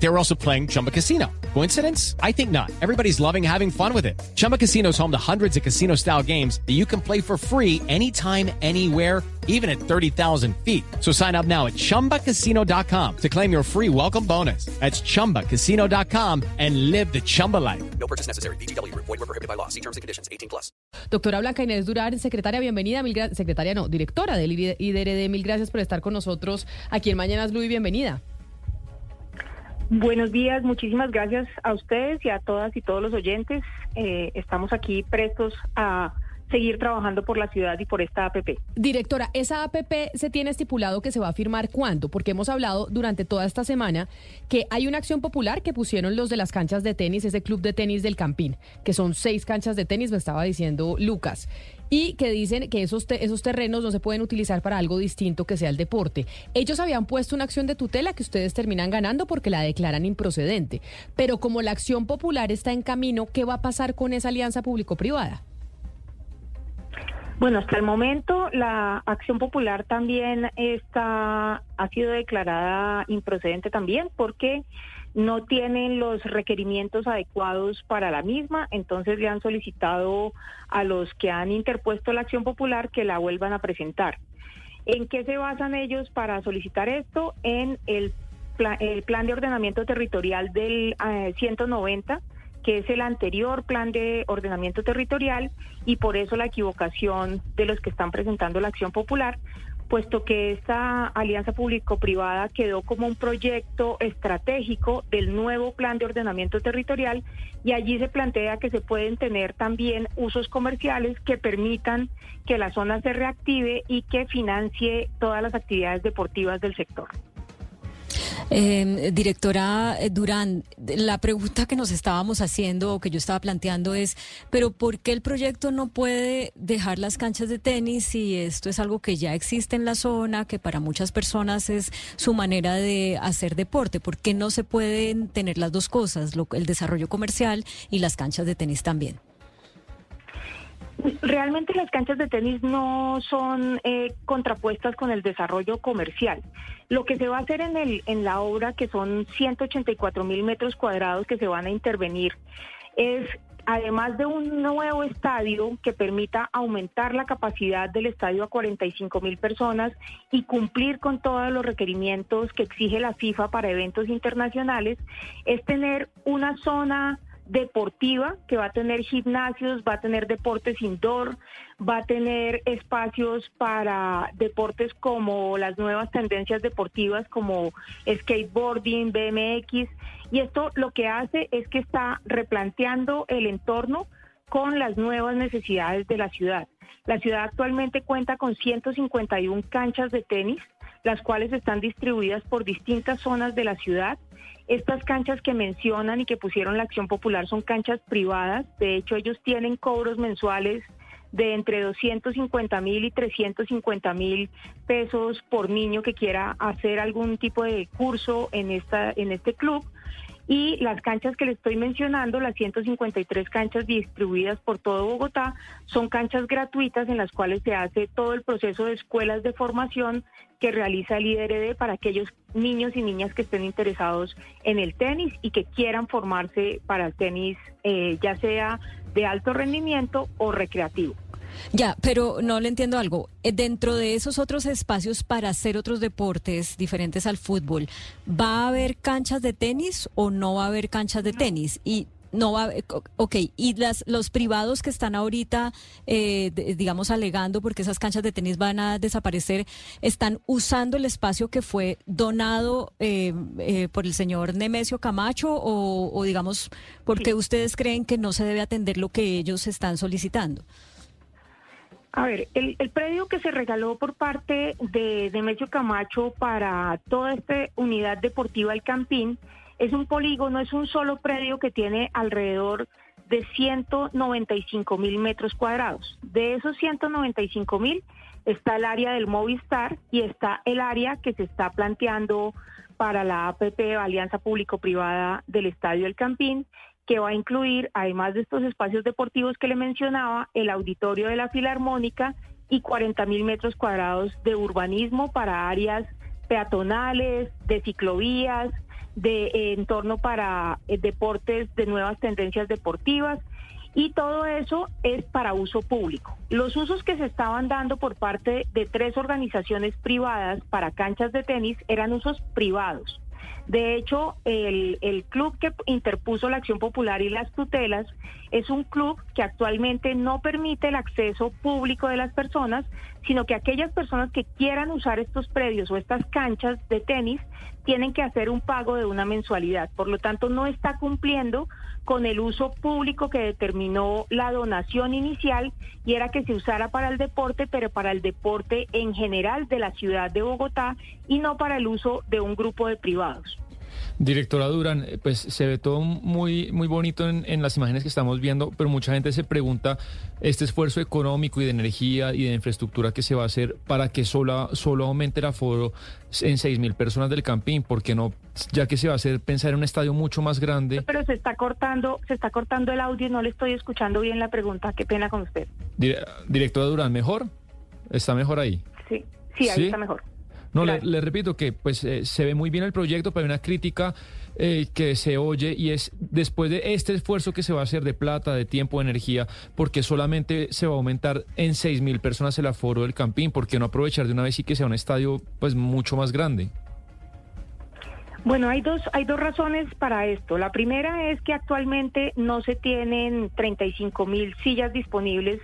They were also playing Chumba Casino. Coincidence? I think not. Everybody's loving having fun with it. Chumba Casino is home to hundreds of casino style games that you can play for free anytime, anywhere, even at 30,000 feet. So sign up now at chumbacasino.com to claim your free welcome bonus. That's chumbacasino.com and live the Chumba life. No purchase necessary. BGW. Void were prohibited by law. See terms and conditions. 18 plus. Doctora Blanca Inés Durán, secretaria, bienvenida. Mil secretaria, no, directora del IDRD. Mil gracias por estar con nosotros aquí en Mañanas Blue y bienvenida. Buenos días, muchísimas gracias a ustedes y a todas y todos los oyentes. Eh, estamos aquí prestos a seguir trabajando por la ciudad y por esta APP. Directora, ¿esa APP se tiene estipulado que se va a firmar cuándo? Porque hemos hablado durante toda esta semana que hay una acción popular que pusieron los de las canchas de tenis, ese club de tenis del Campín, que son seis canchas de tenis, me estaba diciendo Lucas, y que dicen que esos, te- esos terrenos no se pueden utilizar para algo distinto que sea el deporte. Ellos habían puesto una acción de tutela que ustedes terminan ganando porque la declaran improcedente. Pero como la acción popular está en camino, ¿qué va a pasar con esa alianza público-privada? Bueno, hasta el momento la acción popular también está ha sido declarada improcedente también porque no tienen los requerimientos adecuados para la misma, entonces le han solicitado a los que han interpuesto la acción popular que la vuelvan a presentar. ¿En qué se basan ellos para solicitar esto? En el, pla- el plan de ordenamiento territorial del eh, 190 que es el anterior plan de ordenamiento territorial y por eso la equivocación de los que están presentando la acción popular, puesto que esta alianza público-privada quedó como un proyecto estratégico del nuevo plan de ordenamiento territorial y allí se plantea que se pueden tener también usos comerciales que permitan que la zona se reactive y que financie todas las actividades deportivas del sector. Eh, directora Durán, la pregunta que nos estábamos haciendo o que yo estaba planteando es, pero ¿por qué el proyecto no puede dejar las canchas de tenis si esto es algo que ya existe en la zona, que para muchas personas es su manera de hacer deporte? ¿Por qué no se pueden tener las dos cosas, lo- el desarrollo comercial y las canchas de tenis también? Realmente las canchas de tenis no son eh, contrapuestas con el desarrollo comercial. Lo que se va a hacer en, el, en la obra, que son 184 mil metros cuadrados que se van a intervenir, es además de un nuevo estadio que permita aumentar la capacidad del estadio a 45 mil personas y cumplir con todos los requerimientos que exige la FIFA para eventos internacionales, es tener una zona deportiva que va a tener gimnasios, va a tener deportes indoor, va a tener espacios para deportes como las nuevas tendencias deportivas como skateboarding, BMX y esto lo que hace es que está replanteando el entorno con las nuevas necesidades de la ciudad. La ciudad actualmente cuenta con 151 canchas de tenis, las cuales están distribuidas por distintas zonas de la ciudad. Estas canchas que mencionan y que pusieron la acción popular son canchas privadas. De hecho, ellos tienen cobros mensuales de entre 250 mil y 350 mil pesos por niño que quiera hacer algún tipo de curso en, esta, en este club. Y las canchas que le estoy mencionando, las 153 canchas distribuidas por todo Bogotá, son canchas gratuitas en las cuales se hace todo el proceso de escuelas de formación que realiza el IDRD para aquellos niños y niñas que estén interesados en el tenis y que quieran formarse para el tenis, eh, ya sea de alto rendimiento o recreativo. Ya, pero no le entiendo algo. Eh, Dentro de esos otros espacios para hacer otros deportes diferentes al fútbol, ¿va a haber canchas de tenis o no va a haber canchas de tenis? Y no va o- ok, y las, los privados que están ahorita, eh, de- digamos, alegando porque esas canchas de tenis van a desaparecer, ¿están usando el espacio que fue donado eh, eh, por el señor Nemesio Camacho o, o digamos, porque ustedes creen que no se debe atender lo que ellos están solicitando? A ver, el, el predio que se regaló por parte de Nemesio Camacho para toda esta unidad deportiva El Campín es un polígono, es un solo predio que tiene alrededor de 195 mil metros cuadrados. De esos 195 mil está el área del Movistar y está el área que se está planteando para la APP, Alianza Público-Privada del Estadio El Campín, que va a incluir, además de estos espacios deportivos que le mencionaba, el auditorio de la Filarmónica y 40 mil metros cuadrados de urbanismo para áreas peatonales, de ciclovías, de eh, entorno para eh, deportes de nuevas tendencias deportivas y todo eso es para uso público. Los usos que se estaban dando por parte de tres organizaciones privadas para canchas de tenis eran usos privados. De hecho, el, el, club que interpuso la acción popular y las tutelas es un club que actualmente no permite el acceso público de las personas, sino que aquellas personas que quieran usar estos predios o estas canchas de tenis tienen que hacer un pago de una mensualidad. Por lo tanto, no está cumpliendo con el uso público que determinó la donación inicial y era que se usara para el deporte, pero para el deporte en general de la ciudad de Bogotá y no para el uso de un grupo de privados. Directora Durán, eh, pues se ve todo muy, muy bonito en, las imágenes que estamos viendo, pero mucha gente se pregunta este esfuerzo económico y de energía y de infraestructura que se va a hacer para que solo, solo aumente el aforo en seis mil personas del campín, porque no, ya que se va a hacer pensar en un estadio mucho más grande. Pero se está cortando, se está cortando el audio y no le estoy escuchando bien la pregunta. Qué pena con usted. directora Durán, ¿mejor? ¿Está mejor ahí? Sí, sí, ahí está mejor. No, le, repito que pues eh, se ve muy bien el proyecto, pero hay una crítica eh, que se oye y es después de este esfuerzo que se va a hacer de plata, de tiempo, de energía, porque solamente se va a aumentar en seis mil personas el aforo del Campín, ¿por qué no aprovechar de una vez y que sea un estadio pues mucho más grande? Bueno, hay dos, hay dos razones para esto. La primera es que actualmente no se tienen 35 mil sillas disponibles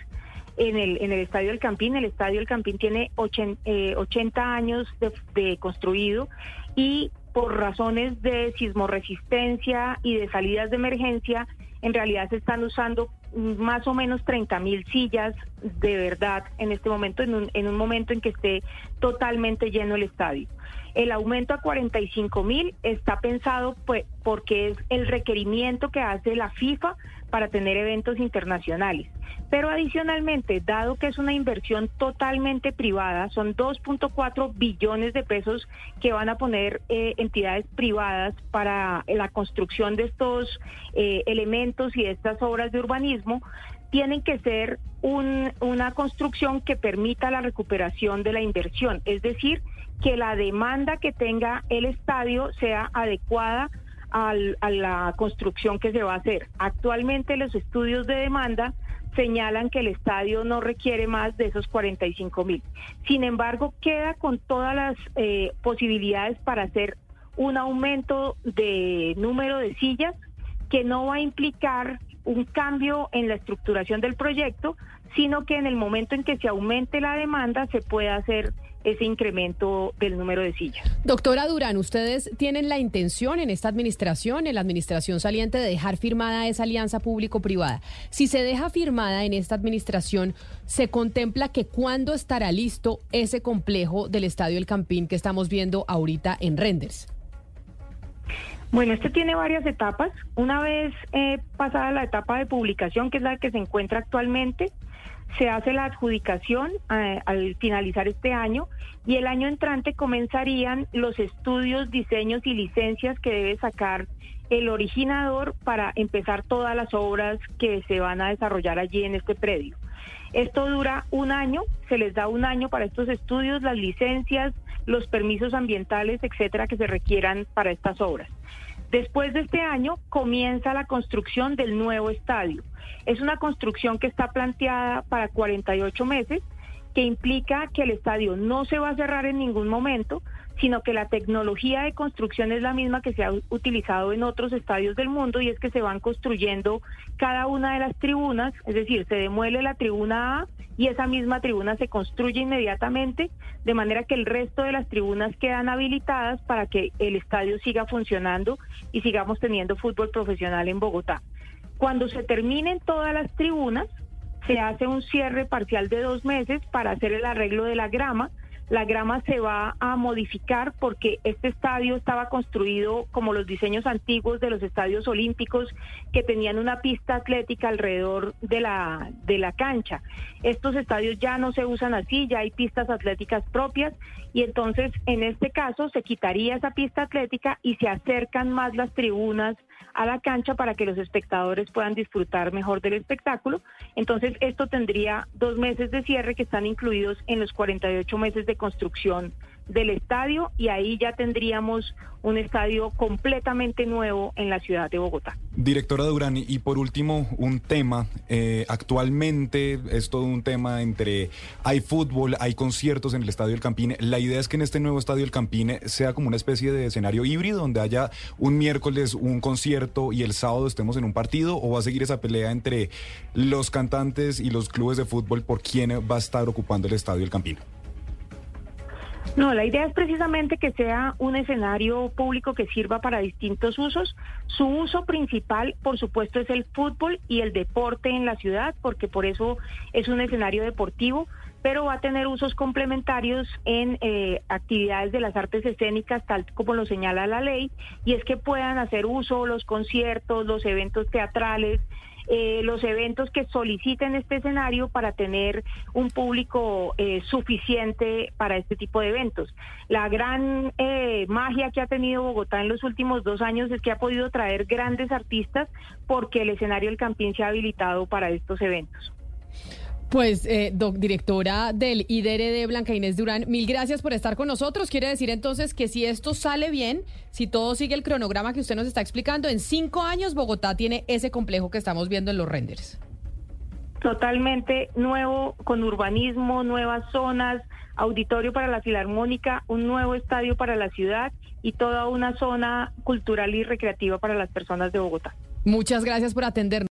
en el, en el Estadio del Campín. El Estadio del Campín tiene 80, eh, años de, construido y por razones de sismoresistencia y de salidas de emergencia, en realidad se están usando más o menos 30 mil sillas de verdad en este momento, en un, en un momento en que esté totalmente lleno el estadio. El aumento a 45 mil está pensado pues, porque es el requerimiento que hace la FIFA para tener eventos internacionales. Pero adicionalmente, dado que es una inversión totalmente privada, son 2.4 billones de pesos que van a poner eh, entidades privadas para la construcción de estos eh, elementos y de estas obras de urbanismo, tienen que ser una construcción que permita la recuperación de la inversión, es decir, que la demanda que tenga el estadio sea adecuada a la construcción que se va a hacer. Actualmente los estudios de demanda señalan que el estadio no requiere más de esos 45 mil. Sin embargo, queda con todas las eh, posibilidades para hacer un aumento de número de sillas que no va a implicar un cambio en la estructuración del proyecto, sino que en el momento en que se aumente la demanda se puede hacer ese incremento del número de sillas. Doctora Durán, ¿ustedes tienen la intención en esta administración, en la administración saliente, de dejar firmada esa alianza público-privada? Si se deja firmada en esta administración, ¿se contempla que cuándo estará listo ese complejo del Estadio El Campín que estamos viendo ahorita en Renders? Bueno, este tiene varias etapas. Una vez eh, pasada la etapa de publicación, que es la que se encuentra actualmente, se hace la adjudicación eh, al finalizar este año y el año entrante comenzarían los estudios, diseños y licencias que debe sacar el originador para empezar todas las obras que se van a desarrollar allí en este predio. Esto dura un año, se les da un año para estos estudios, las licencias, los permisos ambientales, etcétera, que se requieran para estas obras. Después de este año comienza la construcción del nuevo estadio. Es una construcción que está planteada para 48 meses, que implica que el estadio no se va a cerrar en ningún momento, sino que la tecnología de construcción es la misma que se ha utilizado en otros estadios del mundo y es que se van construyendo cada una de las tribunas, es decir, se demuele la tribuna A y esa misma tribuna se construye inmediatamente, de manera que el resto de las tribunas quedan habilitadas para que el estadio siga funcionando y sigamos teniendo fútbol profesional en Bogotá. Cuando se terminen todas las tribunas, se hace un cierre parcial de dos meses para hacer el arreglo de la grama, la grama se va a modificar porque este estadio estaba construido como los diseños antiguos de los estadios olímpicos que tenían una pista atlética alrededor de la, de la cancha. Estos estadios ya no se usan así, ya hay pistas atléticas propias y entonces en este caso se quitaría esa pista atlética y se acercan más las tribunas a la cancha para que los espectadores puedan disfrutar mejor del espectáculo. Entonces, esto tendría dos meses de cierre que están incluidos en los 48 meses de construcción del estadio y ahí ya tendríamos un estadio completamente nuevo en la ciudad de Bogotá. Directora Durán, y por último, un tema. Eh, actualmente es todo un tema entre hay fútbol, hay conciertos en el Estadio del Campín. La idea es que en este nuevo Estadio del Campín sea como una especie de escenario híbrido, donde haya un miércoles un concierto y el sábado estemos en un partido, o va a seguir esa pelea entre los cantantes y los clubes de fútbol por quién va a estar ocupando el Estadio del Campín. No, la idea es precisamente que sea un escenario público que sirva para distintos usos. Su uso principal, por supuesto, es el fútbol y el deporte en la ciudad, porque por eso es un escenario deportivo, pero va a tener usos complementarios en eh, actividades de las artes escénicas, tal como lo señala la ley, y es que puedan hacer uso los conciertos, los eventos teatrales, eh, los eventos que soliciten este escenario para tener un público eh, suficiente para este tipo de eventos. La gran eh, magia que ha tenido Bogotá en los últimos dos años es que ha podido traer grandes artistas porque el escenario del Campín se ha habilitado para estos eventos. Pues, eh, directora del IDRD, Blanca Inés Durán, mil gracias por estar con nosotros. Quiere decir entonces que si esto sale bien, si todo sigue el cronograma que usted nos está explicando, en cinco años Bogotá tiene ese complejo que estamos viendo en los renders. Totalmente nuevo, con urbanismo, nuevas zonas, auditorio para la Filarmónica, un nuevo estadio para la ciudad y toda una zona cultural y recreativa para las personas de Bogotá. Muchas gracias por atendernos.